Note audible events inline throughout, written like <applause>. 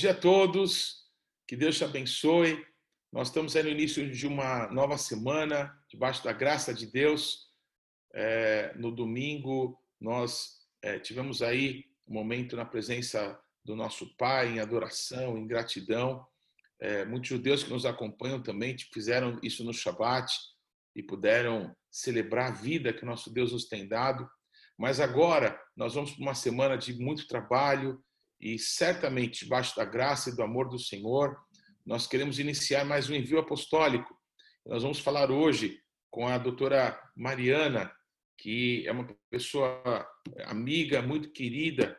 dia a todos, que Deus te abençoe. Nós estamos aí no início de uma nova semana, debaixo da graça de Deus. É, no domingo, nós é, tivemos aí um momento na presença do nosso Pai, em adoração, em gratidão. É, muitos judeus que nos acompanham também fizeram isso no Shabat e puderam celebrar a vida que nosso Deus nos tem dado. Mas agora nós vamos para uma semana de muito trabalho e certamente, debaixo da graça e do amor do Senhor, nós queremos iniciar mais um envio apostólico. Nós vamos falar hoje com a doutora Mariana, que é uma pessoa amiga, muito querida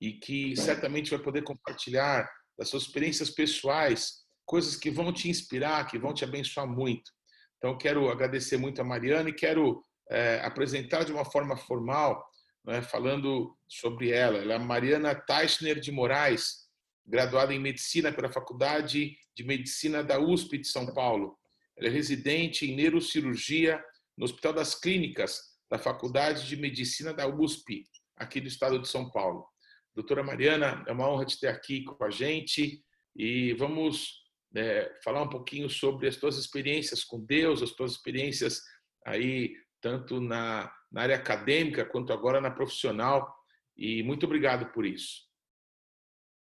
e que certamente vai poder compartilhar das suas experiências pessoais, coisas que vão te inspirar, que vão te abençoar muito. Então, quero agradecer muito a Mariana e quero é, apresentar de uma forma formal, né, falando sobre ela. Ela é Mariana Teichner de Moraes, graduada em Medicina pela Faculdade de Medicina da USP de São Paulo. Ela é residente em neurocirurgia no Hospital das Clínicas da Faculdade de Medicina da USP, aqui do estado de São Paulo. Doutora Mariana, é uma honra te ter aqui com a gente e vamos é, falar um pouquinho sobre as tuas experiências com Deus, as tuas experiências aí tanto na, na área acadêmica quanto agora na profissional. E muito obrigado por isso.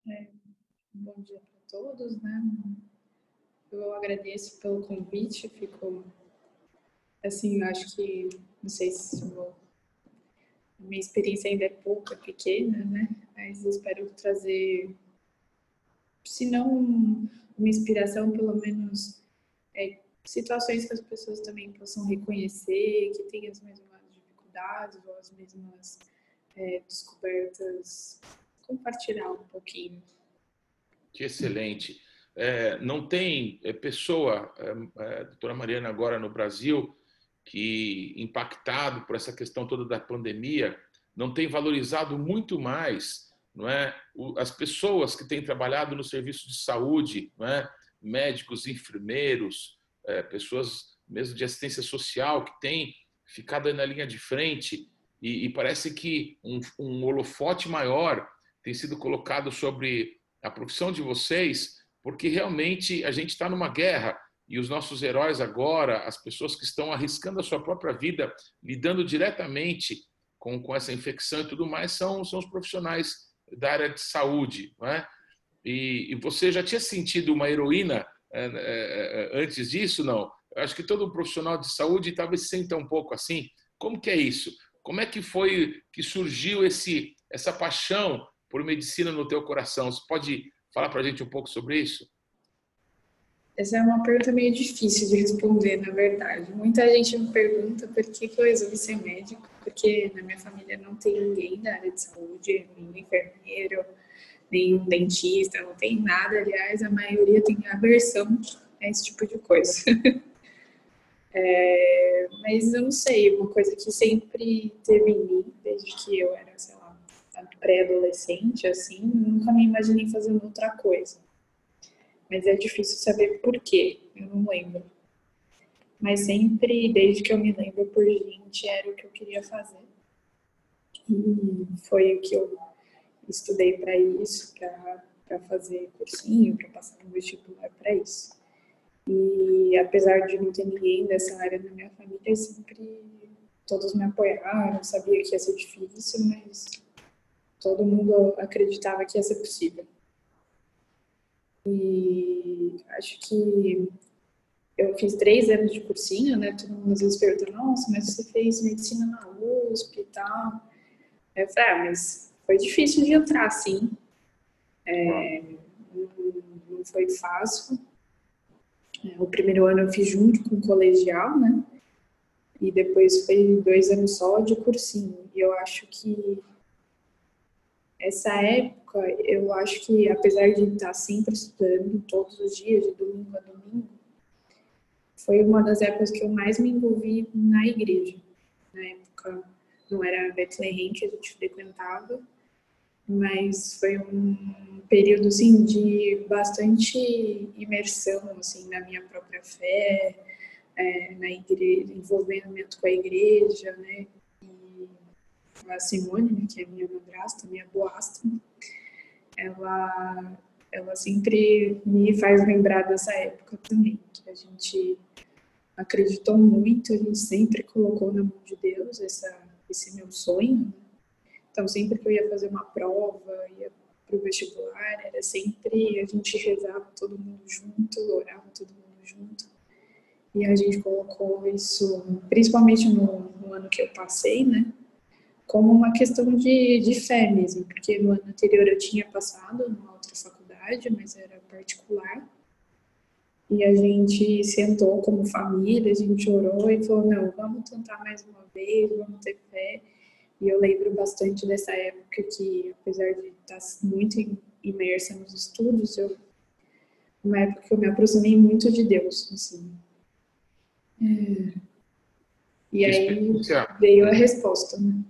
É, bom dia para todos, né? Eu agradeço pelo convite, fico assim, acho que não sei se vou, minha experiência ainda é pouca, pequena, né? Mas espero trazer, se não uma inspiração, pelo menos é, situações que as pessoas também possam reconhecer, que têm as mesmas dificuldades ou as mesmas é, descobertas, compartilhar um pouquinho. Que excelente. É, não tem é, pessoa, é, é, doutora Mariana, agora no Brasil, que, impactado por essa questão toda da pandemia, não tem valorizado muito mais não é, as pessoas que têm trabalhado no serviço de saúde, não é, médicos, enfermeiros, é, pessoas mesmo de assistência social que têm ficado na linha de frente e, e parece que um, um holofote maior tem sido colocado sobre a profissão de vocês, porque realmente a gente está numa guerra e os nossos heróis agora, as pessoas que estão arriscando a sua própria vida, lidando diretamente com, com essa infecção e tudo mais, são, são os profissionais da área de saúde. Não é? e, e você já tinha sentido uma heroína antes disso, não? Eu acho que todo profissional de saúde talvez se sinta um pouco assim. Como que é isso? Como é que foi que surgiu esse essa paixão por medicina no teu coração? Você pode falar para a gente um pouco sobre isso? Essa é uma pergunta meio difícil de responder, na verdade. Muita gente me pergunta por que, que eu resolvi ser médico, porque na minha família não tem ninguém da área de saúde, nenhum enfermeiro, nenhum dentista, não tem nada. Aliás, a maioria tem aversão a esse tipo de coisa. <laughs> é, mas eu não sei, uma coisa que sempre teve em mim, desde que eu era, sei lá, pré-adolescente, assim, nunca me imaginei fazendo outra coisa. Mas é difícil saber por quê, eu não lembro. Mas sempre, desde que eu me lembro por gente, era o que eu queria fazer. E foi o que eu estudei para isso, para fazer cursinho, para passar no vestibular para isso. E apesar de não ter ninguém dessa área na minha família, sempre todos me apoiaram, sabia que ia ser difícil, mas todo mundo acreditava que ia ser possível. E acho que eu fiz três anos de cursinho, né? Todo mundo às vezes pergunta, nossa, mas você fez medicina na USP e tal. Eu falei, ah, mas foi difícil de entrar, sim. É, não foi fácil. É, o primeiro ano eu fiz junto com o colegial, né? E depois foi dois anos só de cursinho. E eu acho que essa época, eu acho que apesar de estar sempre estudando todos os dias, de domingo a domingo, foi uma das épocas que eu mais me envolvi na igreja. Na época, não era Bethlehem que a gente frequentava, mas foi um período assim de bastante imersão assim na minha própria fé, é, na igreja, envolvimento com a igreja, né? E a Simone, né, que é minha madrasta, minha boastra, ela ela sempre me faz lembrar dessa época também, que a gente acreditou muito, a gente sempre colocou na mão de Deus essa, esse meu sonho. Então, sempre que eu ia fazer uma prova, ia para o vestibular, era sempre a gente rezava todo mundo junto, orava todo mundo junto. E a gente colocou isso, principalmente no, no ano que eu passei, né? Como uma questão de, de fé mesmo, porque no ano anterior eu tinha passado numa outra faculdade, mas era particular. E a gente sentou como família, a gente orou e falou: não, vamos tentar mais uma vez, vamos ter fé. E eu lembro bastante dessa época que, apesar de estar muito imersa nos estudos, eu uma época que eu me aproximei muito de Deus, assim. É. E aí veio a resposta, né?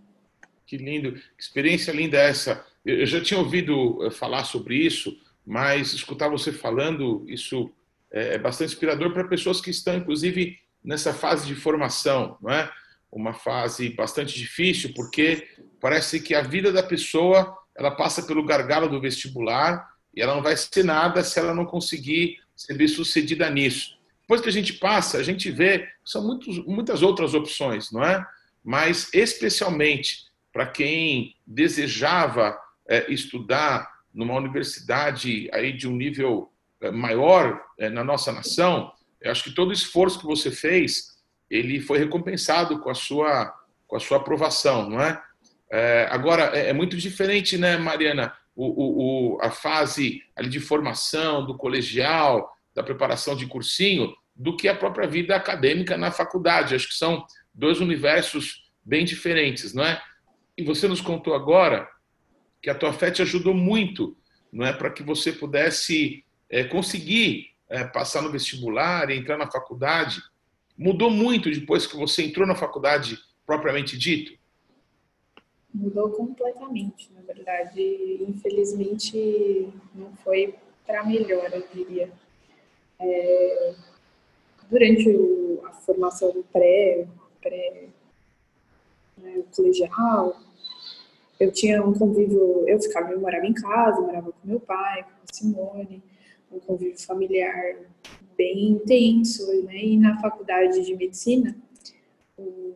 Que lindo, que experiência linda essa. Eu já tinha ouvido eh, falar sobre isso, mas escutar você falando, isso é, é bastante inspirador para pessoas que estão, inclusive, nessa fase de formação, não é? Uma fase bastante difícil, porque parece que a vida da pessoa ela passa pelo gargalo do vestibular e ela não vai ser nada se ela não conseguir ser bem sucedida nisso. Depois que a gente passa, a gente vê são muitos, muitas outras opções, não é? Mas especialmente para quem desejava é, estudar numa universidade aí de um nível é, maior é, na nossa nação, eu acho que todo o esforço que você fez, ele foi recompensado com a sua, com a sua aprovação, não é? é agora, é, é, muito diferente, né, Mariana, o, o, o, a fase ali de formação, do colegial, da preparação de cursinho, do que a própria vida acadêmica na faculdade. Acho que são dois universos bem diferentes, não é? E você nos contou agora que a tua fé te ajudou muito, não é, para que você pudesse é, conseguir é, passar no vestibular e entrar na faculdade, mudou muito depois que você entrou na faculdade propriamente dito? Mudou completamente, na verdade. Infelizmente, não foi para melhor, eu diria. É, durante o, a formação pré, pré né, colegial, eu tinha um convívio, eu ficava, eu morava em casa, morava com meu pai, com a Simone, um convívio familiar bem intenso, né? E na faculdade de medicina, o,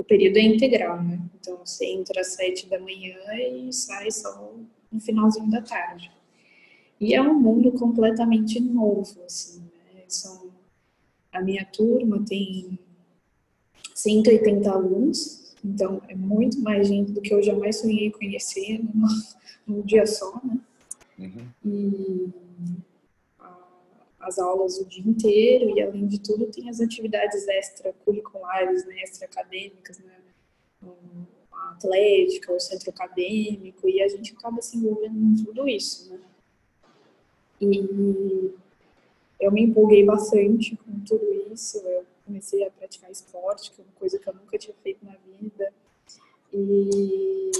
o período é integral, né? Então você entra às sete da manhã e sai só no finalzinho da tarde. E é um mundo completamente novo, assim, né? São, a minha turma tem 180 alunos, então é muito mais gente do que eu jamais sonhei conhecer numa, <laughs> num dia só, né? Uhum. E as aulas o dia inteiro e, além de tudo, tem as atividades extracurriculares, né, extra-acadêmicas, né, a atlética, o centro acadêmico, e a gente acaba se envolvendo em tudo isso, né. E eu me empolguei bastante com tudo isso, eu comecei a praticar esporte, que é uma coisa que eu nunca tinha feito na vida, e,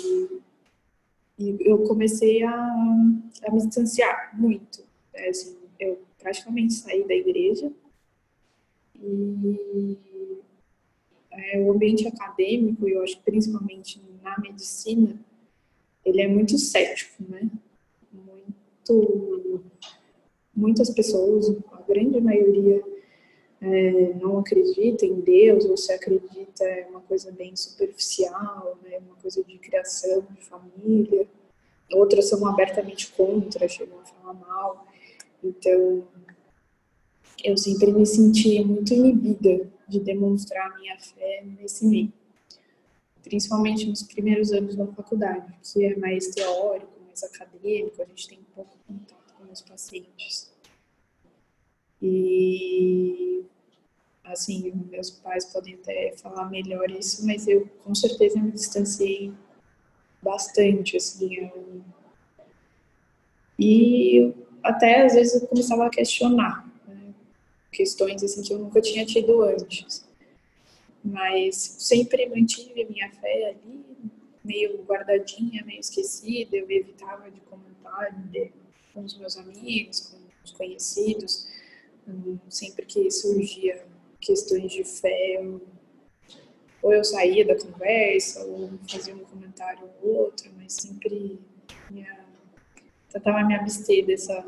e eu comecei a, a me distanciar muito, né, assim, eu praticamente saí da igreja e é, o ambiente acadêmico, eu acho principalmente na medicina, ele é muito cético, né? Muito, muitas pessoas, a grande maioria, é, não acredita em Deus, ou se acredita é uma coisa bem superficial, né? uma coisa de criação, de família. Outras são abertamente contra, chegam a falar mal. Então, eu sempre me senti muito inibida de demonstrar a minha fé nesse meio. Principalmente nos primeiros anos da faculdade, que é mais teórico, mais acadêmico, a gente tem pouco contato com os pacientes. E, assim, meus pais podem até falar melhor isso, mas eu com certeza me distanciei bastante, assim. Eu... E até às vezes eu começava a questionar né? questões assim que eu nunca tinha tido antes. Mas sempre mantive minha fé ali, meio guardadinha, meio esquecida. Eu evitava de comentar com os meus amigos, com os conhecidos. Hum, sempre que surgia questões de fé, eu, ou eu saía da conversa, ou fazia um comentário ou outro, mas sempre minha tentava me abster dessa,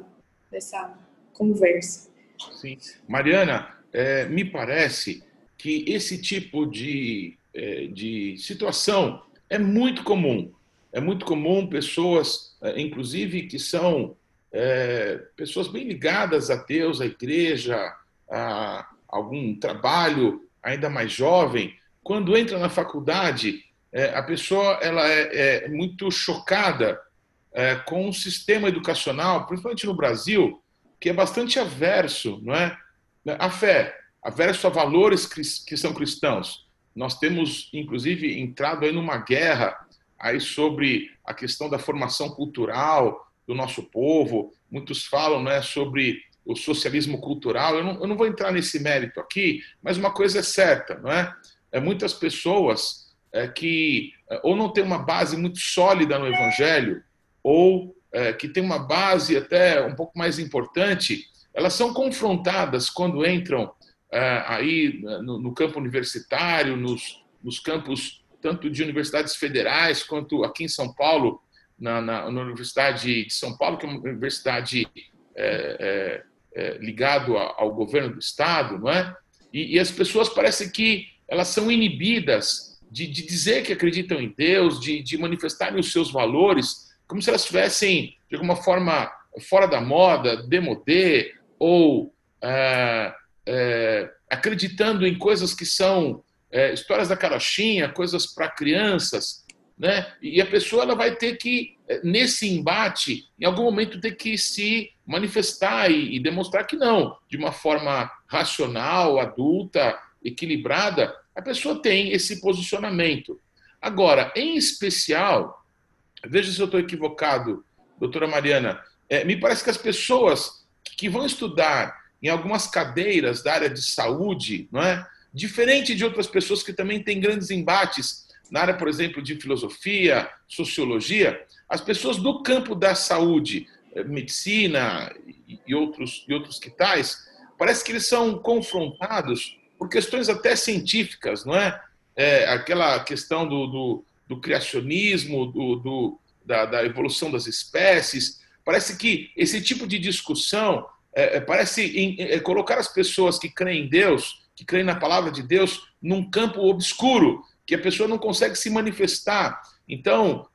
dessa conversa. Sim. Mariana, é, me parece que esse tipo de, é, de situação é muito comum. É muito comum pessoas, é, inclusive, que são é, pessoas bem ligadas a Deus, à igreja, a algum trabalho ainda mais jovem, quando entra na faculdade, é, a pessoa ela é, é muito chocada é, com o sistema educacional, principalmente no Brasil, que é bastante averso, não é, à fé, averso a valores que são cristãos. Nós temos, inclusive, entrado aí numa guerra aí sobre a questão da formação cultural do nosso povo. Muitos falam, né, sobre o socialismo cultural. Eu não, eu não vou entrar nesse mérito aqui, mas uma coisa é certa, não é? é muitas pessoas é, que é, ou não têm uma base muito sólida no Evangelho, ou é, que têm uma base até um pouco mais importante, elas são confrontadas quando entram é, aí no, no, campo universitário, nos, nos campos tanto de universidades federais quanto aqui em São Paulo, na, na, na Universidade de São Paulo, que é uma universidade é, é, é ligado ao governo do estado, não é? E, e, as pessoas parecem que elas são inibidas de, de dizer que acreditam em Deus, de, de manifestarem os seus valores, como se elas estivessem, de alguma forma, fora da moda, demodê, ou é, é, acreditando em coisas que são é, histórias da carochinha, coisas para crianças, né? E a pessoa ela vai ter que é, nesse embate, em algum momento ter que se manifestar e, e demonstrar que não, de uma forma racional, adulta, equilibrada, a pessoa tem esse posicionamento. Agora, em especial, veja se eu estou equivocado, doutora Mariana, é, me parece que as pessoas que vão estudar em algumas cadeiras da área de saúde, não é? Diferente de outras pessoas que também têm grandes embates na área, por exemplo, de filosofia, sociologia, as pessoas do campo da saúde, eh, medicina e outros, e outros que tais, parece que eles são confrontados por questões até científicas, não é? é aquela questão do, do, do criacionismo, do, do da, da, evolução das espécies. Parece que esse tipo de discussão é, é parece em, é, colocar as pessoas que creem em Deus, que creem na palavra de Deus, num campo obscuro, que a pessoa não consegue se manifestar. Então,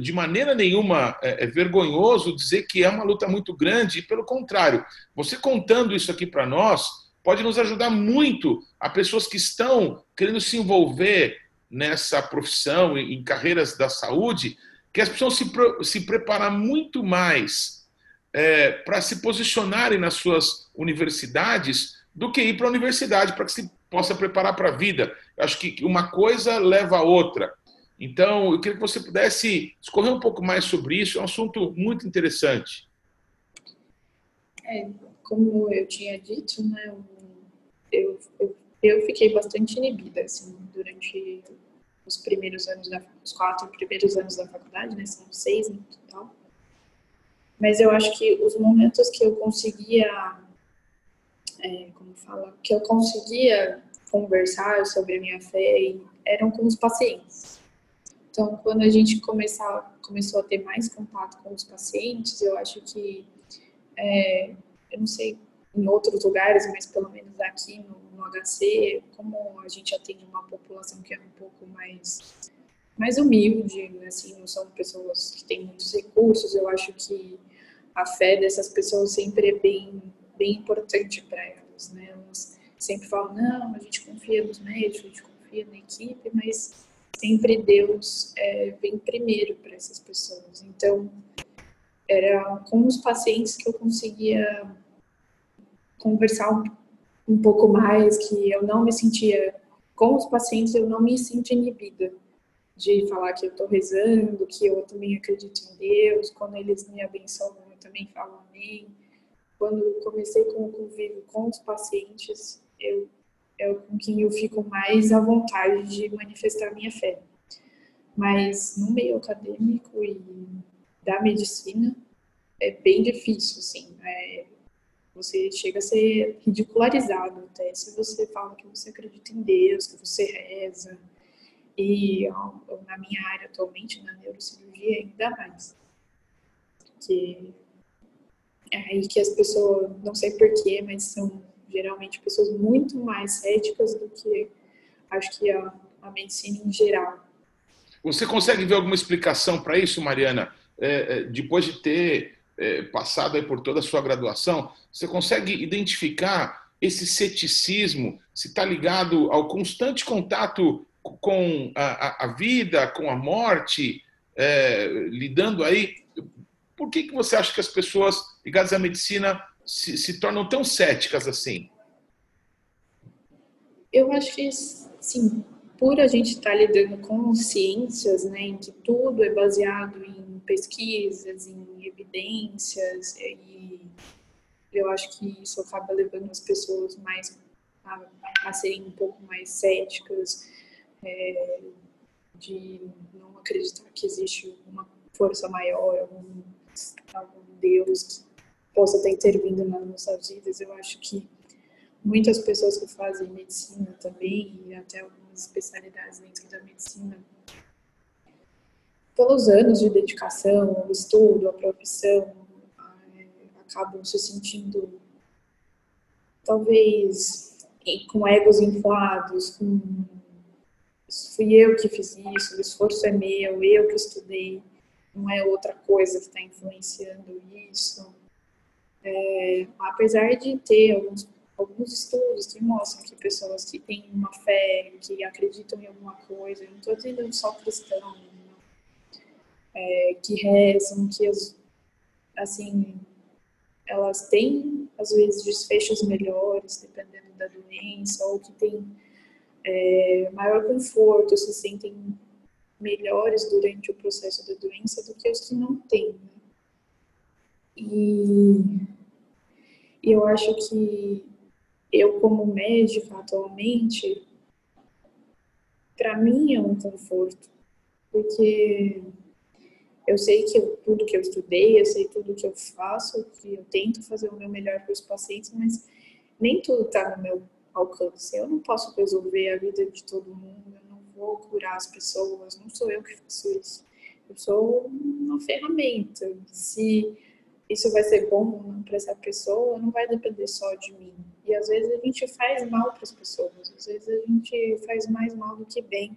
de maneira nenhuma é, é vergonhoso dizer que é uma luta muito grande, e pelo contrário, você contando isso aqui para nós, pode nos ajudar muito a pessoas que estão querendo se envolver nessa profissão, em carreiras da saúde, que as pessoas se, se preparar muito mais é, para se posicionarem nas suas universidades do que ir para a universidade para que se possa preparar para a vida. Eu acho que uma coisa leva a outra. Então, eu queria que você pudesse discorrer um pouco mais sobre isso, é um assunto muito interessante. É, como eu tinha dito, né, eu, eu, eu fiquei bastante inibida, assim, durante os primeiros anos, da, os quatro primeiros anos da faculdade, né, são seis no total. Mas eu acho que os momentos que eu conseguia, é, como fala, que eu conseguia conversar sobre a minha fé eram com os pacientes. Então, quando a gente começar, começou a ter mais contato com os pacientes, eu acho que é, eu não sei em outros lugares, mas pelo menos aqui no, no, HC, como a gente atende uma população que é um pouco mais mais humilde, assim, não são pessoas que têm muitos recursos, eu acho que a fé dessas pessoas sempre é bem bem importante para elas, né? Elas sempre falam, não, a gente confia nos médicos, a gente confia na equipe, mas sempre Deus é, vem primeiro para essas pessoas. Então, era com os pacientes que eu conseguia conversar um, pouco mais, que eu não me sentia com os pacientes, eu não me sinto inibida de falar que eu estou rezando, que eu também acredito em Deus, quando eles me abençoam, eu também falo amém. Quando comecei com o convívio com os pacientes, eu, é com quem eu fico mais à vontade de manifestar minha fé. Mas no meio acadêmico e da medicina, é bem difícil, assim. É, você chega a ser ridicularizado até se você fala que você acredita em Deus, que você reza. E na minha área atualmente, na neurocirurgia, ainda mais. Que é aí que as pessoas, não sei porquê, mas são geralmente pessoas muito mais céticas do que acho que a, a medicina em geral. Você consegue ver alguma explicação para isso, Mariana? É, é, depois de ter é, passado por toda a sua graduação, você consegue identificar esse ceticismo, se está ligado ao constante contato com a, a, vida, com a morte, é, lidando aí. Por que, que você acha que as pessoas ligadas à medicina se, se tornam tão céticas assim? Eu acho que, sim, por a gente estar tá lidando com ciências, né, em que tudo é baseado em pesquisas, em evidências, e eu acho que isso acaba levando as pessoas mais a, a serem um pouco mais céticas, é, de não acreditar que existe uma força maior, algum, algum Deus que possa estar intervindo nas nossas vidas. Eu acho que muitas pessoas que fazem medicina também, e até algumas especialidades dentro da medicina, pelos anos de dedicação, o estudo, a profissão, é, acabam se sentindo talvez com egos inflados, com fui eu que fiz isso, o esforço é meu, eu que estudei, não é outra coisa que está influenciando isso. É, apesar de ter alguns alguns estudos que mostram que pessoas que têm uma fé, que acreditam em alguma coisa, não estou dizendo só cristão, é, que rezam, que as, assim elas têm às vezes desfechos melhores dependendo da doença ou que têm é, maior conforto, se sentem melhores durante o processo da doença do que os que não têm. Né? E, e eu acho que eu como médica atualmente, para mim é um conforto, porque eu sei que eu, tudo que eu estudei, eu sei tudo que eu faço, que eu tento fazer o meu melhor para os pacientes, mas nem tudo está no meu alcance. Eu não posso resolver a vida de todo mundo, eu não vou curar as pessoas, não sou eu que faço isso. Eu sou uma ferramenta. Se isso vai ser bom ou não para essa pessoa, não vai depender só de mim. E às vezes a gente faz mal para as pessoas, às vezes a gente faz mais mal do que bem.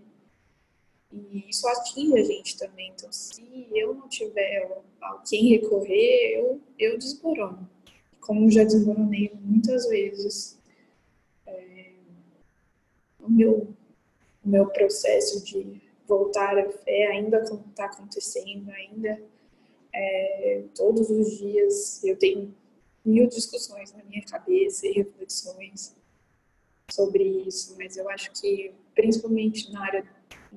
E isso atinge a gente também. Então, se eu não tiver a quem recorrer, eu, eu desmorono. Como já desmoronei muitas vezes. É, o, meu, o meu processo de voltar à fé ainda está acontecendo, ainda é, todos os dias eu tenho mil discussões na minha cabeça e reflexões sobre isso, mas eu acho que principalmente na área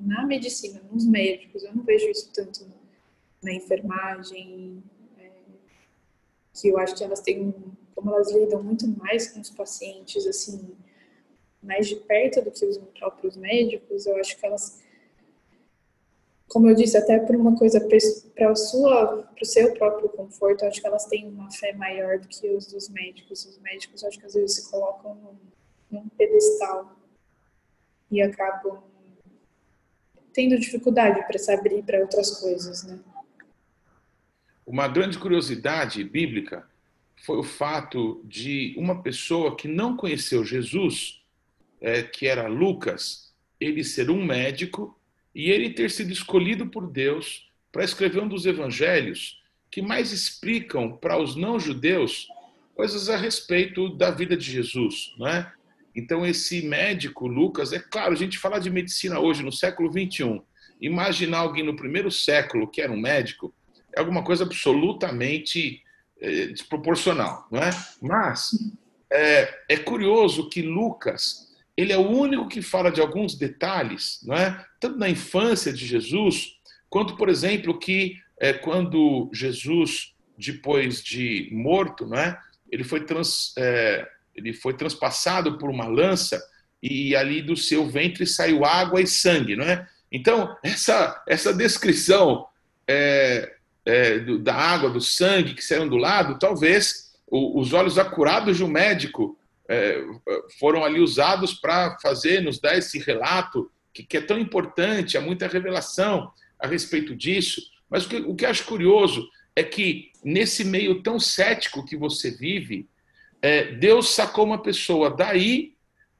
na medicina, nos médicos, eu não vejo isso tanto na enfermagem, é, que eu acho que elas têm, como elas lidam muito mais com os pacientes, assim, mais de perto do que os próprios médicos, eu acho que elas como eu disse, até por uma coisa para o seu próprio conforto, acho que elas têm uma fé maior do que os dos médicos. Os médicos, acho que às vezes se colocam num, num pedestal e acabam tendo dificuldade para se abrir para outras coisas, né? Uma grande curiosidade bíblica foi o fato de uma pessoa que não conheceu Jesus, é, que era Lucas, ele ser um médico e ele ter sido escolhido por Deus para escrever um dos evangelhos que mais explicam para os não-judeus coisas a respeito da vida de Jesus, não é? Então esse médico Lucas, é claro, a gente fala de medicina hoje no século 21. Imaginar alguém no primeiro século que era um médico é alguma coisa absolutamente é, desproporcional, não é? Mas é, é curioso que Lucas ele é o único que fala de alguns detalhes, não é? tanto na infância de Jesus, quanto, por exemplo, que é, quando Jesus, depois de morto, não é? ele, foi trans, é, ele foi transpassado por uma lança e ali do seu ventre saiu água e sangue. Não é? Então, essa, essa descrição é, é, do, da água, do sangue que saíram do lado, talvez os olhos acurados de um médico é, foram ali usados para fazer, nos dar esse relato que, que, é tão importante, há muita revelação a respeito disso. Mas o que, o que acho curioso é que nesse meio tão cético que você vive, é, Deus sacou uma pessoa daí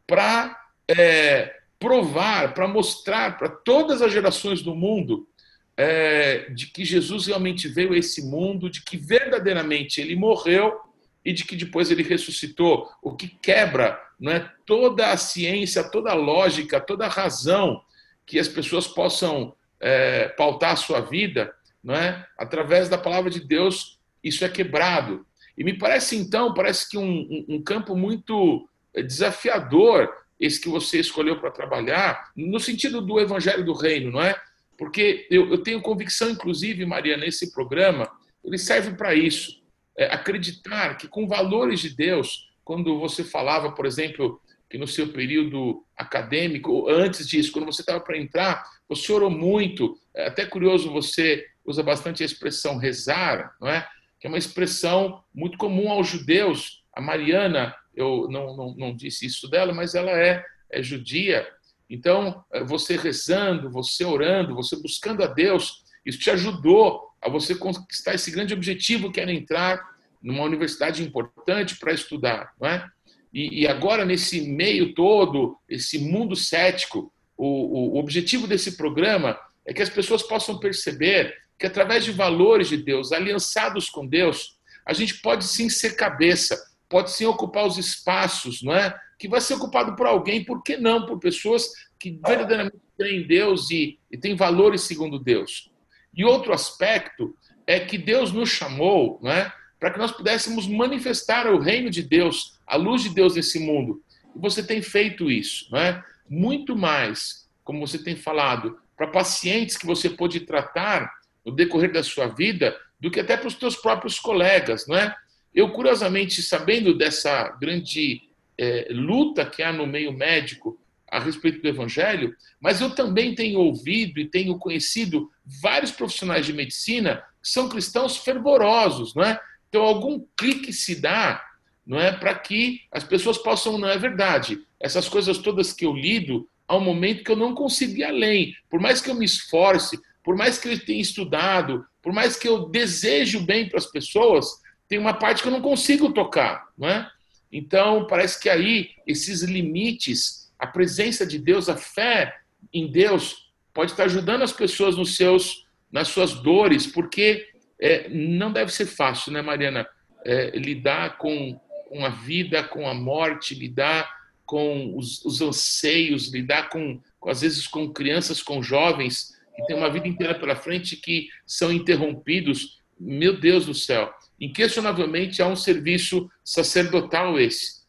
para é, provar, para mostrar para todas as gerações do mundo é, de que Jesus realmente veio a esse mundo, de que verdadeiramente ele morreu e de que depois ele ressuscitou, o que quebra não é, toda a ciência, toda a lógica, toda a razão que as pessoas possam é, pautar a sua vida, não é? através da palavra de Deus, isso é quebrado. E me parece então, parece que um, um, campo muito desafiador esse que você escolheu para trabalhar, no sentido do evangelho do reino, não é? Porque eu, eu tenho convicção, inclusive, Maria, nesse programa, ele serve para isso. É, acreditar que com valores de Deus, quando você falava, por exemplo, que no seu período acadêmico, antes disso, quando você estava para entrar, você orou muito. É até curioso, você usa bastante a expressão rezar, não é? Que é uma expressão muito comum aos judeus. A Mariana, eu não, não, não disse isso dela, mas ela é, é judia. Então, eh, você rezando, você orando, você buscando a Deus, isso te ajudou a você conquistar esse grande objetivo que era entrar numa universidade importante para estudar, não é? E, e, agora, nesse meio todo, esse mundo cético, o, o objetivo desse programa é que as pessoas possam perceber que, através de valores de Deus, aliançados com Deus, a gente pode sim ser cabeça, pode sim ocupar os espaços, não é? Que vai ser ocupado por alguém, por que não? Por pessoas que verdadeiramente em Deus e, e têm valores segundo Deus. E outro aspecto é que Deus nos chamou, não é? Para que nós pudéssemos manifestar o reino de Deus, a luz de Deus nesse mundo. E você tem feito isso, não é? Muito mais, como você tem falado, para pacientes que você pôde tratar no decorrer da sua vida, do que até para os teus próprios colegas, não é? Eu, curiosamente, sabendo dessa grande é, luta que há no meio médico a respeito do evangelho, mas eu também tenho ouvido e tenho conhecido vários profissionais de medicina que são cristãos fervorosos, não é? Então algum clique se dá, não é, para que as pessoas possam, não é verdade. Essas coisas todas que eu lido, há um momento que eu não consigo ir além. Por mais que eu me esforce, por mais que eu tenha estudado, por mais que eu deseje o bem para as pessoas, tem uma parte que eu não consigo tocar, não é? Então, parece que aí esses limites, a presença de Deus, a fé em Deus, pode estar ajudando as pessoas nos seus, nas suas dores, porque é, não deve ser fácil, né, Mariana? É, lidar com, com a vida, com a morte, lidar com os, os anseios, lidar com, com, às vezes, com crianças, com jovens que têm uma vida inteira pela frente que são interrompidos. Meu Deus do céu! Inquestionavelmente há um serviço sacerdotal esse.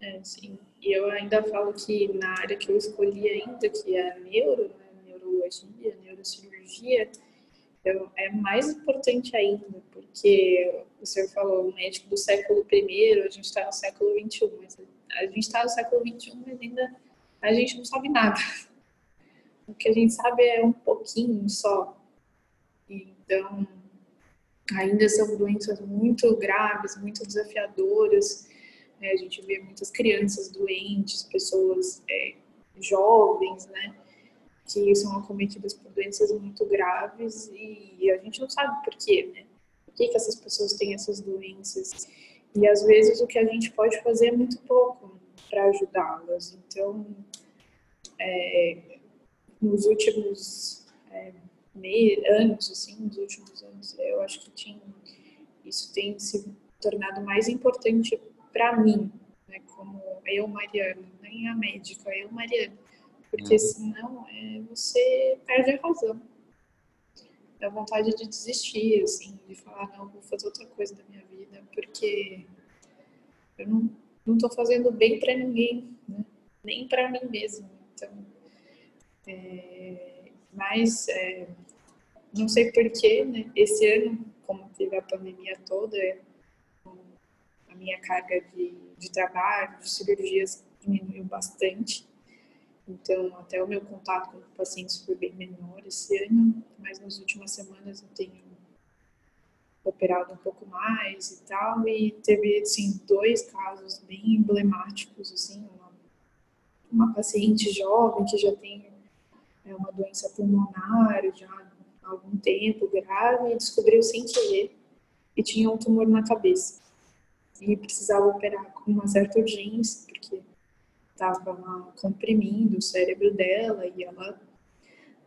É, sim. E eu ainda falo que na área que eu escolhi ainda, que é a neuro, né, neurologia, neurocirurgia, eu, é mais importante ainda, porque o senhor falou, o médico do século I, a gente está no século XXI, mas a gente está no século XXI, mas ainda a gente não sabe nada. O que a gente sabe é um pouquinho só. Então, ainda são doenças muito graves, muito desafiadoras. Né? A gente vê muitas crianças doentes, pessoas é, jovens, né? Que são acometidas por doenças muito graves e a gente não sabe por quê, né? Por que, que essas pessoas têm essas doenças? E às vezes o que a gente pode fazer é muito pouco para ajudá-las. Então, é, nos últimos é, anos, assim, nos últimos anos, eu acho que tinha, isso tem se tornado mais importante para mim, né, como eu, Mariana, nem a médica, eu, Mariana, porque uhum. senão é, você perde a razão. Dá vontade de desistir, assim, de falar, não, vou fazer outra coisa da minha vida, porque eu não, não tô fazendo bem para ninguém, né? nem para mim mesma. Então, é, mas é, não sei porquê, né? Esse ano, como teve a pandemia toda, a minha carga de, de trabalho, de cirurgias diminuiu bastante. Então, até o meu contato com pacientes foi bem menor esse ano, mas nas últimas semanas eu tenho operado um pouco mais e tal, e teve, assim, dois casos bem emblemáticos, assim, uma, uma paciente jovem que já tem é, uma doença pulmonar já algum tempo grave e descobriu sem querer que tinha um tumor na cabeça. E precisava operar com uma certa urgência, porque estava comprimindo o cérebro dela e ela.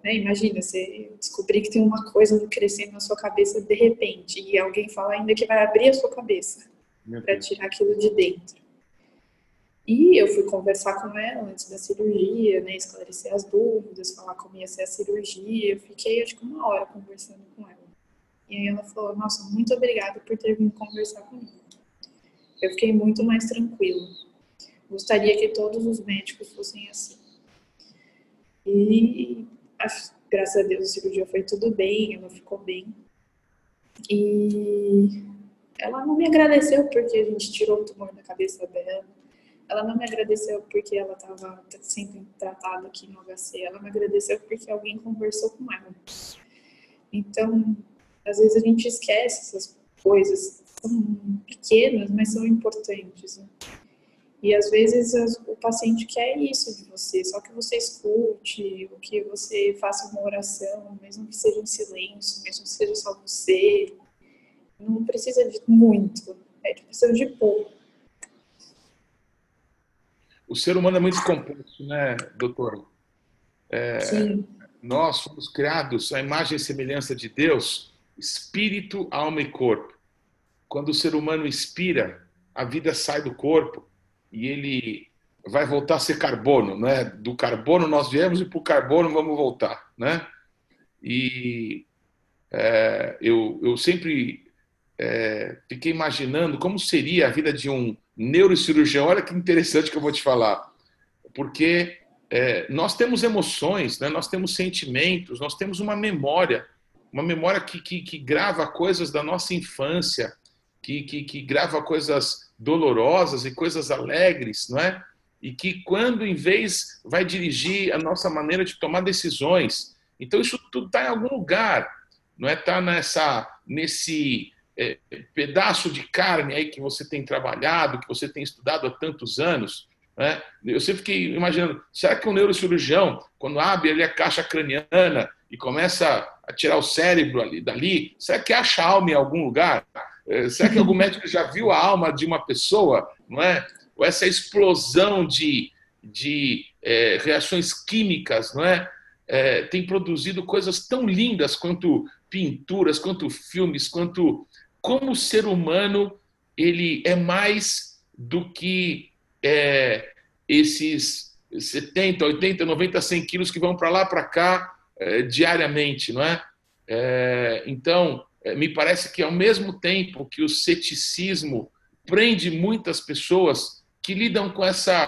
Né, imagina, você descobrir que tem uma coisa crescendo na sua cabeça de repente e alguém fala ainda que vai abrir a sua cabeça para tirar aquilo de dentro. E eu fui conversar com ela antes da cirurgia, né, esclarecer as dúvidas, falar como ia ser a cirurgia. Eu fiquei, acho que uma hora conversando com ela. E aí ela falou: Nossa, muito obrigada por ter vindo conversar comigo. Eu fiquei muito mais tranquila. Gostaria que todos os médicos fossem assim. E graças a Deus a cirurgia foi tudo bem, ela ficou bem. E ela não me agradeceu porque a gente tirou o tumor da cabeça dela ela não me agradeceu porque ela estava sendo tratada aqui no HC, ela me agradeceu porque alguém conversou com ela. Então, às vezes a gente esquece essas coisas, são pequenas, mas são importantes. Né? E às vezes o paciente quer isso de você, só que você escute, o que você faça uma oração, mesmo que seja em silêncio, mesmo que seja só você. Não precisa de muito, é precisa de pouco o ser humano é muito complexo, né, doutor? É, Sim. Nós somos criados à imagem e semelhança de Deus, espírito, alma e corpo. Quando o ser humano expira, a vida sai do corpo e ele vai voltar a ser carbono, né? Do carbono nós viemos e para o carbono vamos voltar, né? E é, eu, eu sempre é, fiquei imaginando como seria a vida de um neurocirurgião. Olha que interessante que eu vou te falar. Porque é, nós temos emoções, né? nós temos sentimentos, nós temos uma memória, uma memória que, que, que grava coisas da nossa infância, que, que, que grava coisas dolorosas e coisas alegres, não é? E que quando, em vez, vai dirigir a nossa maneira de tomar decisões. Então, isso tudo está em algum lugar, não é? Está nessa, nesse é, pedaço de carne aí que você tem trabalhado, que você tem estudado há tantos anos. Né? Eu sempre fiquei imaginando, será que um neurocirurgião, quando abre ali a caixa craniana e começa a tirar o cérebro ali, dali, será que acha alma em algum lugar? É, será que algum <laughs> médico já viu a alma de uma pessoa? Não é? Ou essa explosão de, de é, reações químicas, não é? é? Tem produzido coisas tão lindas quanto pinturas, quanto filmes, quanto como o ser humano ele é mais do que é, esses 70, 80, 90, 100 quilos que vão para lá, para cá é, diariamente, não é? é então, é, me parece que ao mesmo tempo que o ceticismo prende muitas pessoas que lidam com essa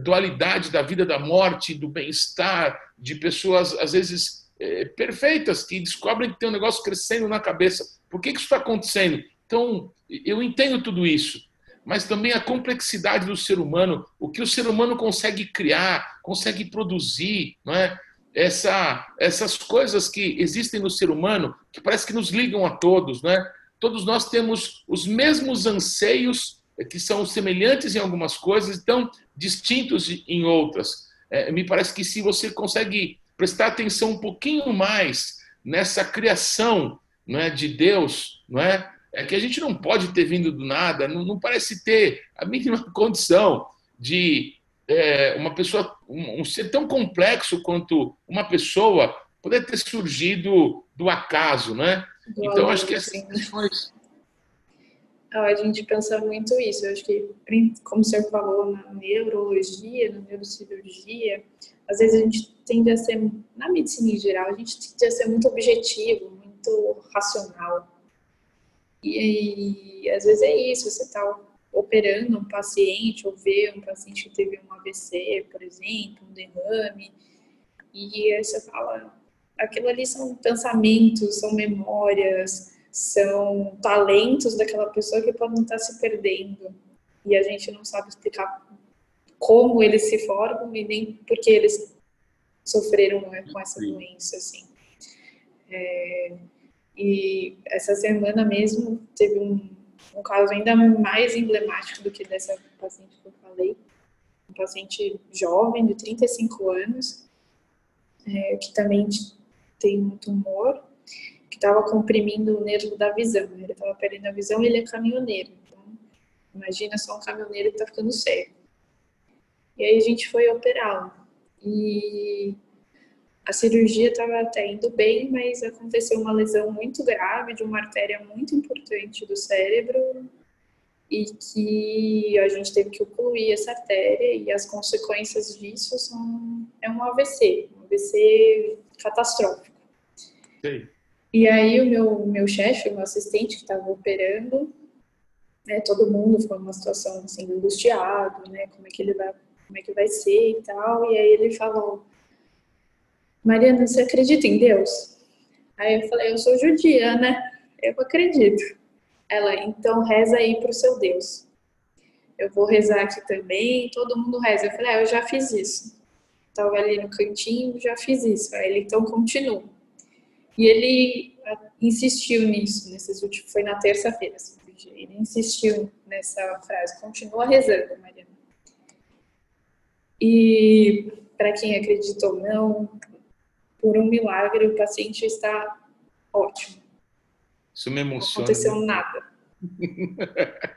dualidade da vida, da morte, do bem-estar, de pessoas às vezes é, perfeitas que descobrem que tem um negócio crescendo na cabeça. Por que, que isso está acontecendo? Então, eu entendo tudo isso, mas também a complexidade do ser humano, o que o ser humano consegue criar, consegue produzir, não é? Essa, essas coisas que existem no ser humano, que parece que nos ligam a todos, né? Todos nós temos os mesmos anseios, eh, que são semelhantes em algumas coisas, então distintos em outras. É, me parece que se você consegue prestar atenção um pouquinho mais nessa criação não é, de Deus, não é? É que a gente não pode ter vindo do nada, não, não parece ter a mínima <laughs> condição de é, uma pessoa, um, um, ser tão complexo quanto uma pessoa poder ter surgido do acaso, né? Então, acho que essas questões. A gente pensa muito isso. Eu acho que, como o senhor falou, na neurologia, na neurocirurgia, às vezes a gente tende a ser, na medicina em geral, a gente tende a ser muito objetivo, muito racional. E, e às vezes é isso, você está operando um paciente ou vê um paciente que teve um AVC, por exemplo, um derrame, e aí você fala, aquilo ali são pensamentos, são memórias, são talentos daquela pessoa que podem estar se perdendo. E a gente não sabe explicar como eles se formam e nem porque eles sofreram com essa doença, assim. É, e essa semana mesmo teve um, um caso ainda mais emblemático do que dessa paciente que eu falei. Um paciente jovem, de 35 anos, é, que também tem um tumor. Que estava comprimindo o nervo da visão. Né? Ele estava perdendo a visão e ele é caminhoneiro. Então, imagina só um caminhoneiro que está ficando cego. E aí a gente foi operá-lo. E a cirurgia estava até indo bem, mas aconteceu uma lesão muito grave de uma artéria muito importante do cérebro e que a gente teve que ocluir essa artéria e as consequências disso são é um AVC, um AVC catastrófico. Sim. E aí o meu meu chefe, o meu assistente que estava operando, né, todo mundo ficou numa situação assim angustiado, né, como é que ele vai, como é que vai ser e tal, e aí ele falou Mariana, você acredita em Deus? Aí eu falei, eu sou judia, né? Eu acredito. Ela, então reza aí pro seu Deus. Eu vou rezar aqui também, todo mundo reza. Eu falei, ah, eu já fiz isso. Tava ali no cantinho, já fiz isso. Aí ele, então continua. E ele ah, insistiu nisso, nesses últimos, foi na terça-feira, assim, ele insistiu nessa frase, continua rezando, Mariana. E para quem acredita ou não, por um milagre, o paciente está ótimo. Isso me emociona. Não aconteceu nada. <laughs>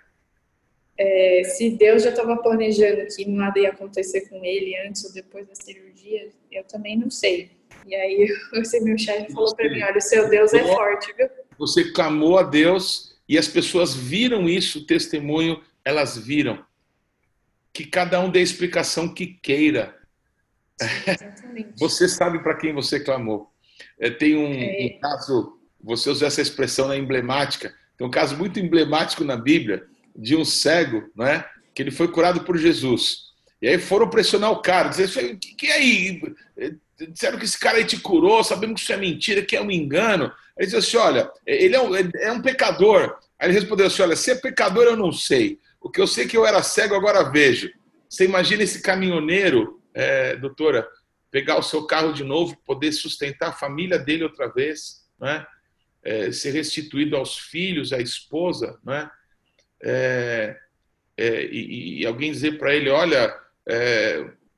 é, se Deus já estava planejando que nada ia acontecer com ele antes ou depois da cirurgia, eu também não sei. E aí, <laughs> esse meu chefe falou para mim: olha, o seu Deus é forte, viu? Você clamou a Deus e as pessoas viram isso, o testemunho, elas viram. Que cada um dê a explicação que queira. <laughs> Você sabe para quem você clamou. É, tem um, é. um, caso, você usa essa expressão na emblemática, tem um caso muito emblemático na Bíblia de um cego, né, que ele foi curado por Jesus. E aí foram pressionar o cara, dizer, o que, que é aí? Disseram que esse cara aí te curou, sabemos que isso é mentira, que é um engano. Ele disse assim, olha, ele é um, é um pecador. Aí ele respondeu assim, olha, se é pecador eu não sei. O que eu sei é que eu era cego, agora vejo. Você imagina esse caminhoneiro é, doutora, pegar o seu carro de novo, poder sustentar a família dele outra vez, né? É, ser restituído aos filhos, à esposa, né? É, é, e, e, alguém dizer para ele, olha,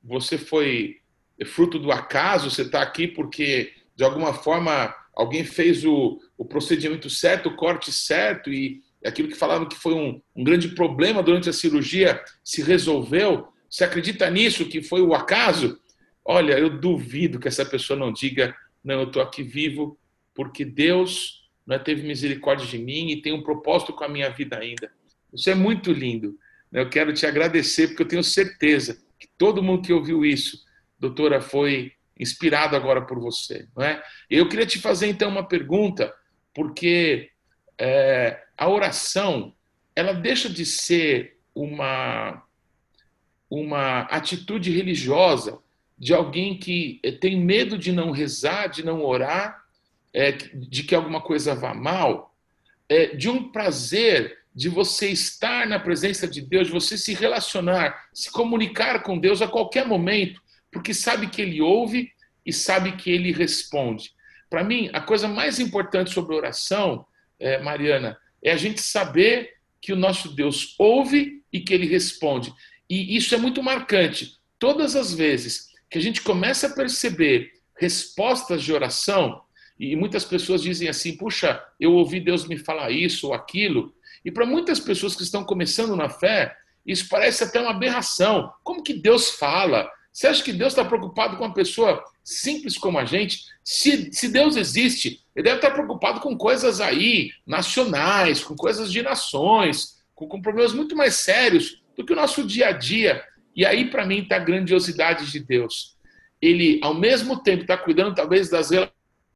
você foi fruto do acaso, você está aqui porque de alguma forma alguém fez o, o procedimento certo, o corte certo e aquilo que falavam que foi um, um grande problema durante a cirurgia se resolveu. Você acredita nisso, que foi o acaso? Olha, eu duvido que essa pessoa não diga, não, eu estou aqui vivo porque Deus né, teve misericórdia de mim e tem um propósito com a minha vida ainda. Isso é muito lindo. Né? Eu quero te agradecer porque eu tenho certeza que todo mundo que ouviu isso, doutora, foi inspirado agora por você. Não é? Eu queria te fazer então uma pergunta, porque é, a oração ela deixa de ser uma uma atitude religiosa de alguém que eh, tem medo de não rezar, de não orar, é, de que alguma coisa vá mal, é, de um prazer de você estar na presença de Deus, de você se relacionar, se comunicar com Deus a qualquer momento, porque sabe que Ele ouve e sabe que Ele responde. Para mim, a coisa mais importante sobre oração, é, Mariana, é a gente saber que o nosso Deus ouve e que Ele responde. E isso é muito marcante. Todas as vezes que a gente começa a perceber respostas de oração, e muitas pessoas dizem assim: puxa, eu ouvi Deus me falar isso ou aquilo. E para muitas pessoas que estão começando na fé, isso parece até uma aberração. Como que Deus fala? Você acha que Deus está preocupado com uma pessoa simples como a gente? Se, se Deus existe, ele deve estar preocupado com coisas aí, nacionais, com coisas de nações, com, com problemas muito mais sérios do que o nosso dia a dia. E aí, para mim, está a grandiosidade de Deus. Ele, ao mesmo tempo, está cuidando, talvez, das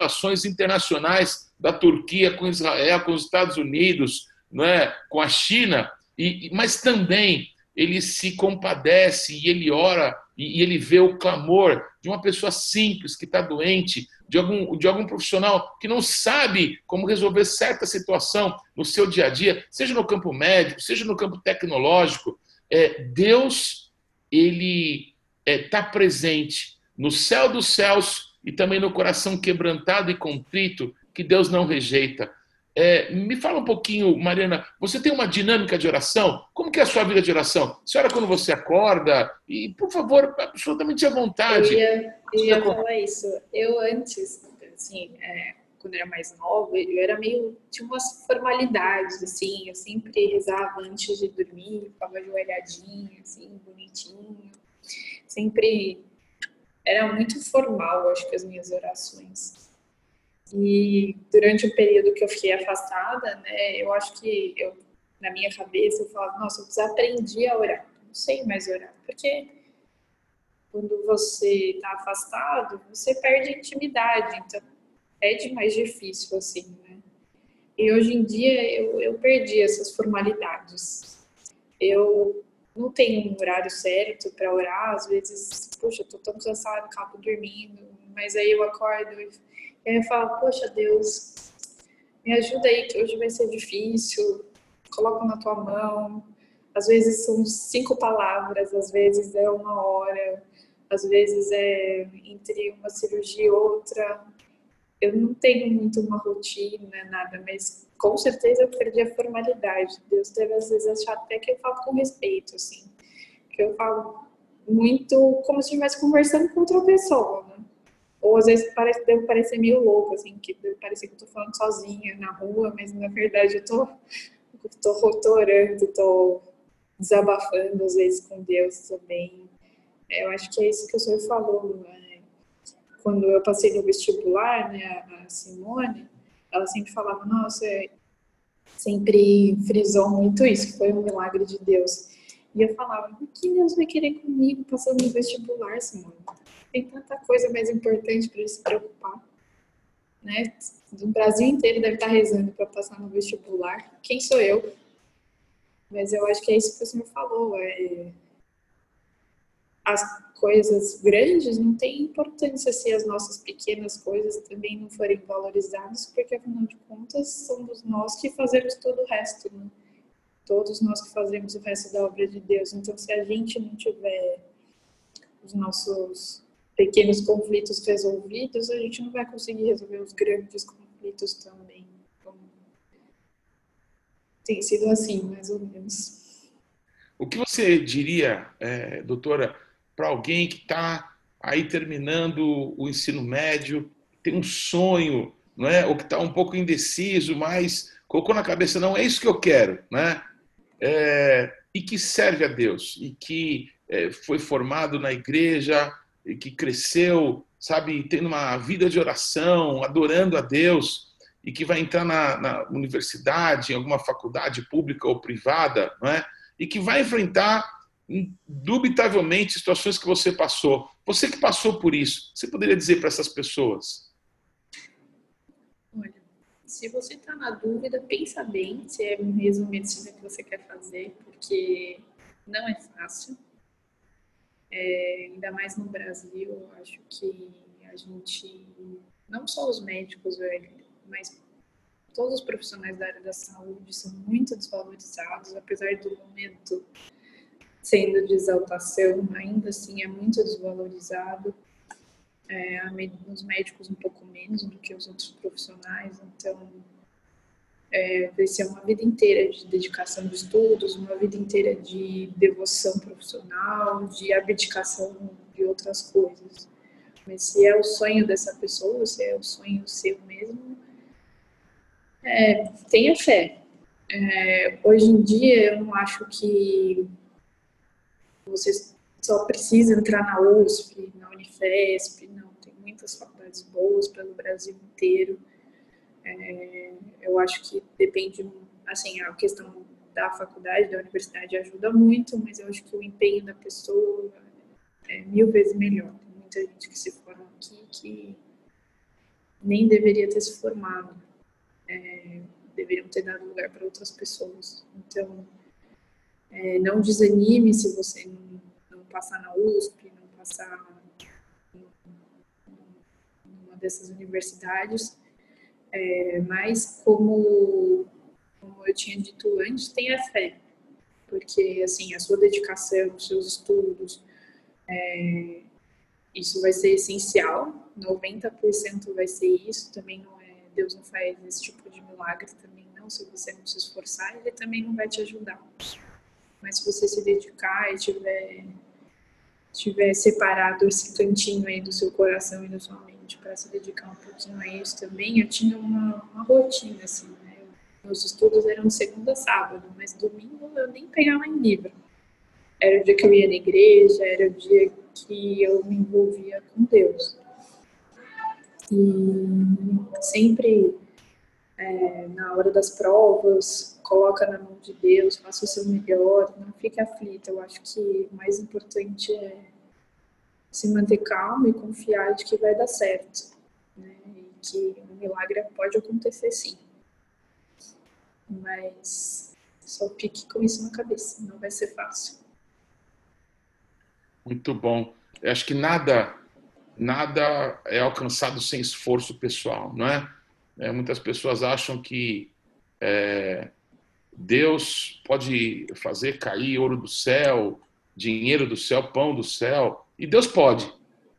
relações internacionais da Turquia com Israel, com os Estados Unidos, não é? com a China, e, mas também ele se compadece e ele ora e, ele vê o clamor de uma pessoa simples que está doente, de algum, de algum profissional que não sabe como resolver certa situação no seu dia a dia, seja no campo médico, seja no campo tecnológico, é, Deus ele está é, presente no céu dos céus e também no coração quebrantado e contrito que Deus não rejeita. É, me fala um pouquinho, Mariana, você tem uma dinâmica de oração? Como que é a sua vida de oração? Senhora, quando você acorda, e por favor, absolutamente à vontade. Eu ia, eu ia falar isso. Eu antes, assim, é, quando era mais nova, eu era meio. tinha umas formalidades, assim, eu sempre rezava antes de dormir, ficava ajoelhadinha, assim, bonitinho. Sempre. Era muito formal, acho que, as minhas orações. E durante o período que eu fiquei afastada, né, eu acho que eu, na minha cabeça eu falava, nossa, eu desaprendi a orar, não sei mais orar, porque quando você está afastado, você perde intimidade, então é de mais difícil, assim, né? E hoje em dia eu, eu perdi essas formalidades. Eu não tenho um horário certo para orar, às vezes, poxa, eu tô tão cansada, acabo dormindo, mas aí eu acordo e e aí eu falo, poxa Deus, me ajuda aí que hoje vai ser difícil, coloca na tua mão. Às vezes são cinco palavras, às vezes é uma hora, às vezes é entre uma cirurgia e outra. Eu não tenho muito uma rotina, nada, mas com certeza eu perdi a formalidade. Deus deve às vezes achar até que eu falo com respeito, assim. Que eu falo muito como se estivesse conversando com outra pessoa, né? Ou às vezes parece, deve parecer meio louco, assim, que deve parecer que eu tô falando sozinha na rua, mas na verdade eu tô, eu tô, tô orando, tô desabafando às vezes com Deus também. É, eu acho que é isso que o senhor falou, né? Quando eu passei no vestibular, né, a Simone, ela sempre falava, nossa, é, sempre frisou muito isso, foi um milagre de Deus. E eu falava, o que Deus vai querer comigo passando no vestibular, Simone? Tem tanta coisa mais importante para se preocupar. Né? O Brasil inteiro deve estar rezando para passar no vestibular. Quem sou eu? Mas eu acho que é isso que o senhor falou. É... As coisas grandes não têm importância se as nossas pequenas coisas também não forem valorizadas, porque afinal de contas somos nós que fazemos todo o resto. Né? Todos nós que fazemos o resto da obra de Deus. Então, se a gente não tiver os nossos pequenos conflitos resolvidos, a gente não vai conseguir resolver os grandes conflitos também. Então, tem sido assim, mais ou menos. O que você diria, é, doutora, para alguém que está aí terminando o ensino médio, tem um sonho, não é? ou que está um pouco indeciso, mas colocou na cabeça, não, é isso que eu quero, né? É, e que serve a Deus, e que é, foi formado na igreja, que cresceu, sabe, tendo uma vida de oração, adorando a Deus, e que vai entrar na, na universidade, em alguma faculdade pública ou privada, não é? e que vai enfrentar indubitavelmente situações que você passou. Você que passou por isso, você poderia dizer para essas pessoas? Olha, se você está na dúvida, pensa bem se é mesmo medicina que você quer fazer, porque não é fácil é, ainda mais no Brasil, acho que a gente, não só os médicos, mas todos os profissionais da área da saúde são muito desvalorizados, apesar do momento sendo de exaltação, ainda assim é muito desvalorizado. É, os médicos um pouco menos do que os outros profissionais, então é, vai ser uma vida inteira de dedicação de estudos, uma vida inteira de devoção profissional, de abdicação de outras coisas. Mas se é o sonho dessa pessoa, se é o sonho seu mesmo, é, tenha fé. É, hoje em dia, eu não acho que você só precisa entrar na USP, na Unifesp, não. Tem muitas faculdades boas pelo Brasil inteiro é, eu acho que depende, assim, a questão da faculdade, da universidade ajuda muito, mas eu acho que o empenho da pessoa é mil vezes melhor. Tem muita gente que se forma aqui que nem deveria ter se formado. É, deveriam ter dado lugar para outras pessoas. Então, é, não desanime se você não, não, passar na USP, não passar em uma dessas universidades, é, mas como, como eu tinha dito antes, tenha fé, porque assim a sua dedicação, os seus estudos, é, isso vai ser essencial. 90% vai ser isso. Também não é Deus não faz esse tipo de milagre também não. Se você não se esforçar, Ele também não vai te ajudar. Mas se você se dedicar e tiver tiver separado esse cantinho aí do seu coração e da sua mente para se dedicar um pouquinho a isso também, eu tinha uma, uma rotina, assim, né? Meus estudos eram segunda a sábado, mas domingo eu nem pegava em livro. Era o dia que eu ia na igreja, era o dia que eu me envolvia com Deus. E sempre é, na hora das provas, coloca na mão de Deus, faça o seu melhor, não fique aflita. Eu acho que o mais importante é se manter calmo e confiar de que vai dar certo, né? E que o milagre pode acontecer sim. Mas só fique com isso na cabeça, não vai ser fácil. Muito bom. Eu acho que nada nada é alcançado sem esforço pessoal, não é? é muitas pessoas acham que é, Deus pode fazer cair ouro do céu, dinheiro do céu, pão do céu, e Deus pode,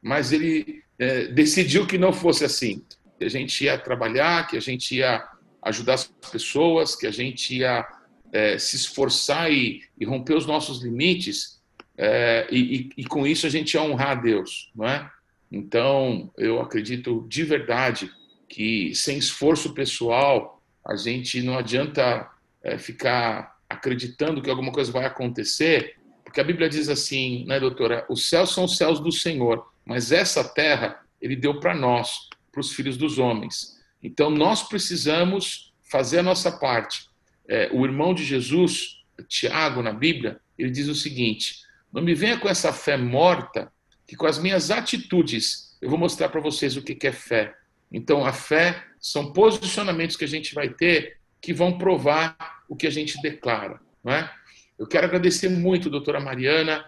mas Ele é, decidiu que não fosse assim. Que a gente ia trabalhar, que a gente ia ajudar as pessoas, que a gente ia é, se esforçar e, e, romper os nossos limites, é, e, e, e com isso a gente ia honrar a Deus, não é? Então, eu acredito de verdade que sem esforço pessoal a gente não adianta é, ficar acreditando que alguma coisa vai acontecer, porque a Bíblia diz assim, né, doutora? Os céus são os céus do Senhor, mas essa terra ele deu para nós, para os filhos dos homens. Então nós precisamos fazer a nossa parte. É, o irmão de Jesus, Tiago, na Bíblia, ele diz o seguinte: não me venha com essa fé morta, que com as minhas atitudes eu vou mostrar para vocês o que é fé. Então, a fé são posicionamentos que a gente vai ter que vão provar o que a gente declara. Não é? Eu quero agradecer muito, doutora Mariana,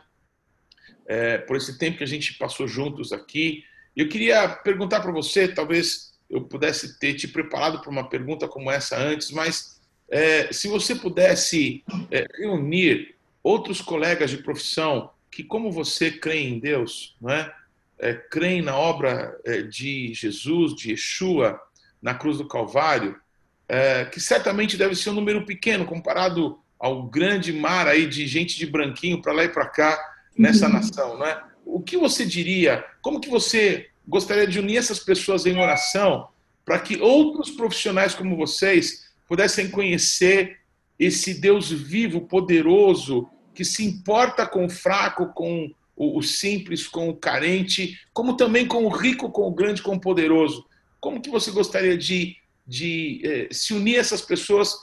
é, por esse tempo que a gente passou juntos aqui. Eu queria perguntar para você, talvez eu pudesse ter te preparado para uma pergunta como essa antes, mas é, se você pudesse é, reunir outros colegas de profissão que, como você, creem em Deus, não é? é creem na obra é, de Jesus, de Yeshua, na cruz do Calvário, é, que certamente deve ser um número pequeno comparado ao grande mar aí de gente de branquinho para lá e para cá nessa uhum. nação, não é? O que você diria? Como que você gostaria de unir essas pessoas em oração para que outros profissionais como vocês pudessem conhecer esse Deus vivo, poderoso, que se importa com o fraco, com o simples, com o carente, como também com o rico, com o grande, com o poderoso. Como que você gostaria de de eh, se unir a essas pessoas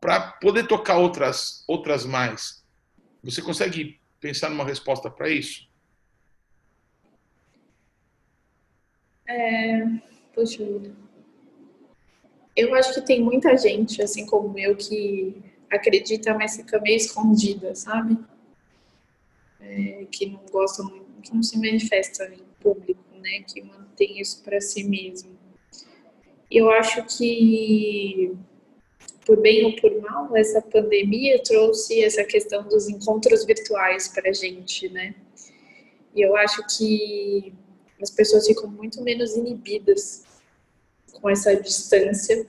para poder tocar outras, outras mais. Você consegue pensar numa resposta para isso? É, poxa vida. Eu acho que tem muita gente, assim como eu, que acredita, mas fica meio escondida, sabe? É, que não gosta muito, que não se manifesta em público, né? Que mantém isso para si mesmo. Eu acho que, por bem ou por mal, essa pandemia trouxe essa questão dos encontros virtuais para a gente, né? E eu acho que as pessoas ficam muito menos inibidas com essa distância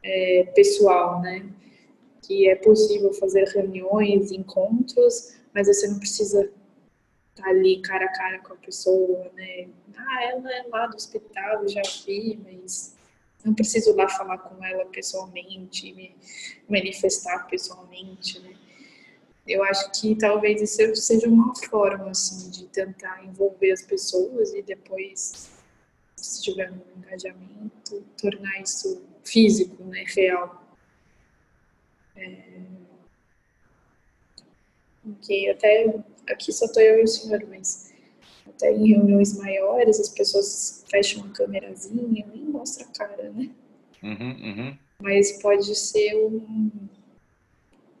é, pessoal, né? Que é possível fazer reuniões, encontros, mas você não precisa tá ali cara a cara com a pessoa, né? Ah, ela é lá do hospital, já vi, mas não preciso lá falar com ela pessoalmente, me manifestar pessoalmente, né? Eu acho que talvez isso seja uma forma, assim, de tentar envolver as pessoas e depois, se tiver um engajamento, tornar isso físico, né, real. É... Ok, até aqui só estou eu e o senhor, mas até em reuniões maiores as pessoas fecham a câmerazinha, nem mostra a cara, né? Uhum, uhum. Mas pode ser um,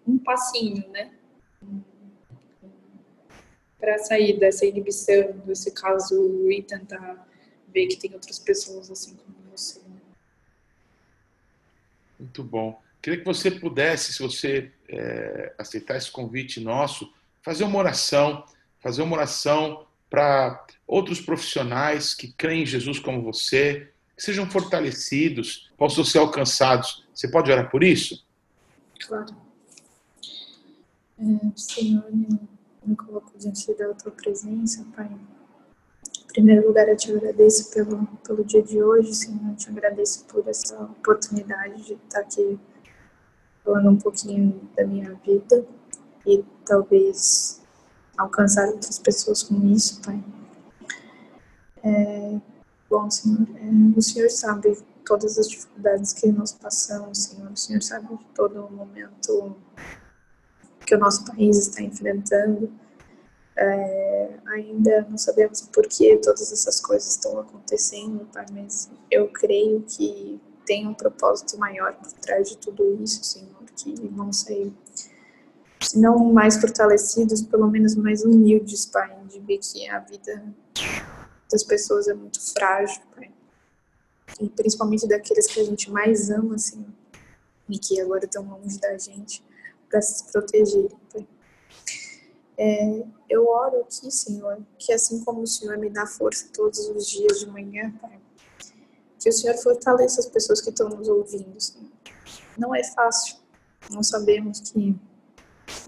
um passinho, né? Para sair dessa inibição, desse caso, e tentar ver que tem outras pessoas assim como você. Né? Muito bom. Queria que você pudesse, se você é, aceitar esse convite nosso, fazer uma oração, fazer uma oração para outros profissionais que creem em Jesus como você, que sejam fortalecidos, possam ser alcançados. Você pode orar por isso? Claro. É, Senhor, me coloco diante da tua presença, Pai. primeiro lugar, eu te agradeço pelo, pelo dia de hoje, Senhor. Eu te agradeço por essa oportunidade de estar aqui falando um pouquinho da minha vida e talvez alcançar outras pessoas com isso, Pai. É, bom, Senhor, é, o Senhor sabe todas as dificuldades que nós passamos, Senhor. O Senhor sabe de todo o momento que o nosso país está enfrentando. É, ainda não sabemos por que todas essas coisas estão acontecendo, Pai, mas eu creio que tem um propósito maior por trás de tudo isso, Senhor, que vão sair, se não mais fortalecidos, pelo menos mais humildes, Pai, de que a vida das pessoas é muito frágil, Pai. E principalmente daqueles que a gente mais ama, assim, e que agora estão longe da gente, para se protegerem, Pai. É, eu oro aqui, Senhor, que assim como o Senhor me dá força todos os dias de manhã, Pai, que o Senhor fortaleça as pessoas que estão nos ouvindo, Senhor. Não é fácil, nós sabemos que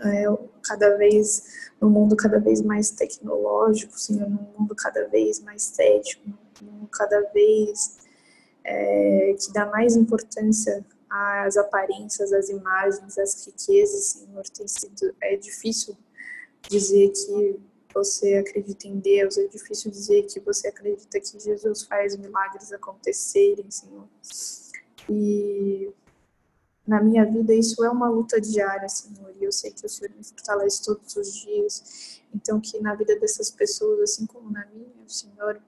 é, cada vez, no mundo cada vez mais tecnológico, Senhor, no mundo cada vez mais cético, no mundo cada vez é, que dá mais importância às aparências, às imagens, às riquezas, Senhor, tem sido, é difícil dizer que você acredita em Deus, é difícil dizer que você acredita que Jesus faz milagres acontecerem, Senhor. E na minha vida isso é uma luta diária, Senhor, e eu sei que o Senhor me fortalece todos os dias. Então, que na vida dessas pessoas, assim como na minha, Senhor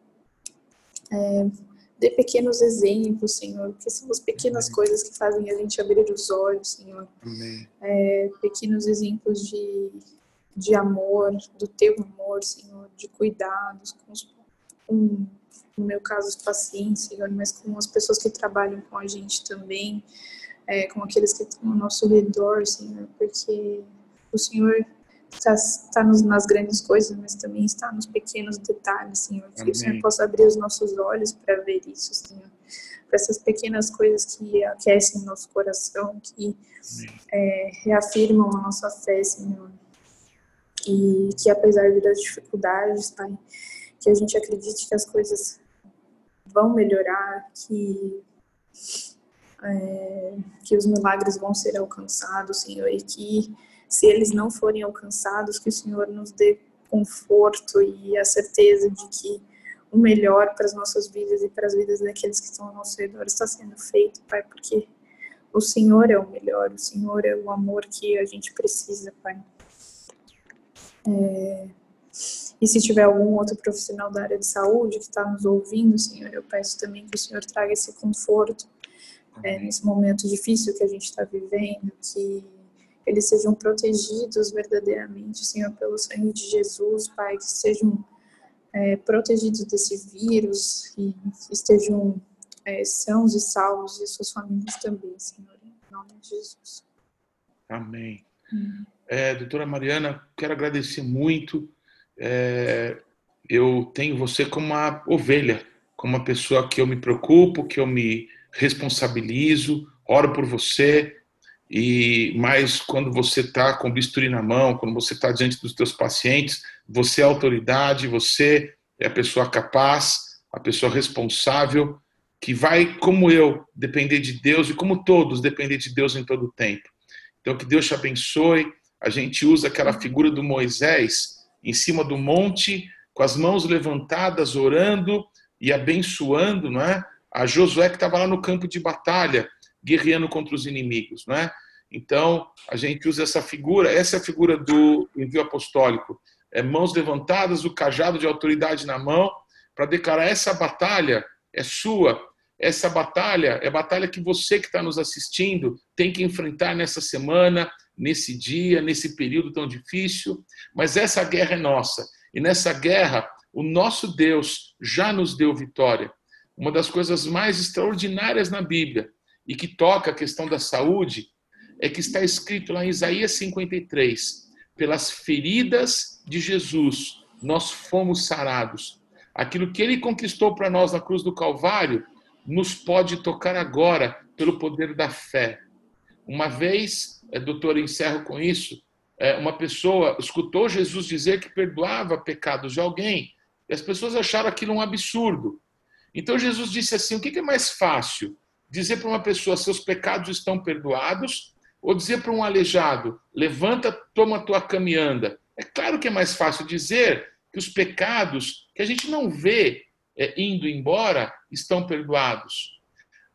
é, dê pequenos exemplos, Senhor, porque são as pequenas Amém. coisas que fazem a gente abrir os olhos, Senhor. É, pequenos exemplos de de amor, do teu amor, Senhor, de cuidados com, os, com no meu caso, os pacientes, Senhor, mas com as pessoas que trabalham com a gente também, é, com aqueles que estão ao nosso redor, Senhor, porque o Senhor está, está nos, nas grandes coisas, mas também está nos pequenos detalhes, Senhor. Que Amém. o Senhor possa abrir os nossos olhos para ver isso, Senhor. Para essas pequenas coisas que aquecem nosso coração, que é, reafirmam a nossa fé, Senhor e que apesar das dificuldades, Pai, que a gente acredite que as coisas vão melhorar, que é, que os milagres vão ser alcançados, Senhor, e que se eles não forem alcançados, que o Senhor nos dê conforto e a certeza de que o melhor para as nossas vidas e para as vidas daqueles que estão ao nosso redor está sendo feito, Pai, porque o Senhor é o melhor, o Senhor é o amor que a gente precisa, Pai. É, e se tiver algum outro profissional da área de saúde que está nos ouvindo, Senhor, eu peço também que o Senhor traga esse conforto é, nesse momento difícil que a gente está vivendo, que eles sejam protegidos verdadeiramente, Senhor, pelo sangue de Jesus, Pai, que sejam é, protegidos desse vírus e estejam é, sãos e salvos e suas famílias também, Senhor, em nome de Jesus. Amém. Hum. É, doutora Mariana, quero agradecer muito. É, eu tenho você como uma ovelha, como uma pessoa que eu me preocupo, que eu me responsabilizo, oro por você. E mais quando você está com bisturi na mão, quando você está diante dos teus pacientes, você é autoridade, você é a pessoa capaz, a pessoa responsável, que vai, como eu, depender de Deus e como todos, depender de Deus em todo o tempo. Então, que Deus te abençoe a gente usa aquela figura do Moisés em cima do monte, com as mãos levantadas, orando e abençoando, não é? A Josué que estava lá no campo de batalha, guerreando contra os inimigos, não é? Então, a gente usa essa figura, essa é a figura do envio apostólico. É mãos levantadas, o cajado de autoridade na mão, para declarar essa batalha é sua. Essa batalha é a batalha que você que está nos assistindo tem que enfrentar nessa semana, nesse dia, nesse período tão difícil, mas essa guerra é nossa. E nessa guerra, o nosso Deus já nos deu vitória. Uma das coisas mais extraordinárias na Bíblia e que toca a questão da saúde é que está escrito lá em Isaías 53: pelas feridas de Jesus nós fomos sarados. Aquilo que ele conquistou para nós na cruz do Calvário nos pode tocar agora pelo poder da fé. Uma vez é, doutor, encerro com isso. É, uma pessoa escutou Jesus dizer que perdoava pecados de alguém. E as pessoas acharam aquilo um absurdo. Então Jesus disse assim: o que é mais fácil? Dizer para uma pessoa, seus pecados estão perdoados, ou dizer para um aleijado, levanta, toma tua cama e anda. É claro que é mais fácil dizer que os pecados que a gente não vê é, indo embora estão perdoados.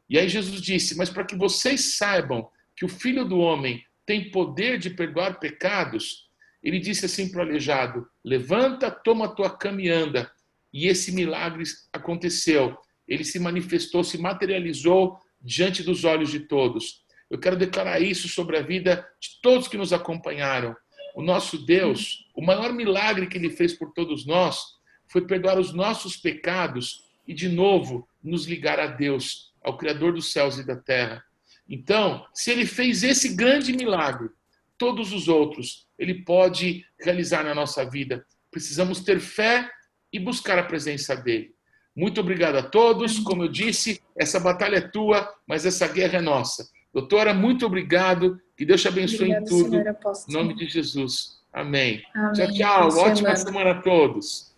E aí Jesus disse: Mas para que vocês saibam que o Filho do Homem tem poder de perdoar pecados, ele disse assim para o aleijado: Levanta, toma tua cama e anda. E esse milagre aconteceu. Ele se manifestou, se materializou diante dos olhos de todos. Eu quero declarar isso sobre a vida de todos que nos acompanharam. O nosso Deus, o maior milagre que ele fez por todos nós foi perdoar os nossos pecados e, de novo, nos ligar a Deus, ao Criador dos céus e da terra. Então, se ele fez esse grande milagre, todos os outros ele pode realizar na nossa vida. Precisamos ter fé e buscar a presença dele. Muito obrigado a todos. Como eu disse, essa batalha é tua, mas essa guerra é nossa. Doutora, muito obrigado. Que Deus te abençoe em tudo. Em nome de Jesus. Amém. Amém. Tchau, tchau. Ótima semana a todos.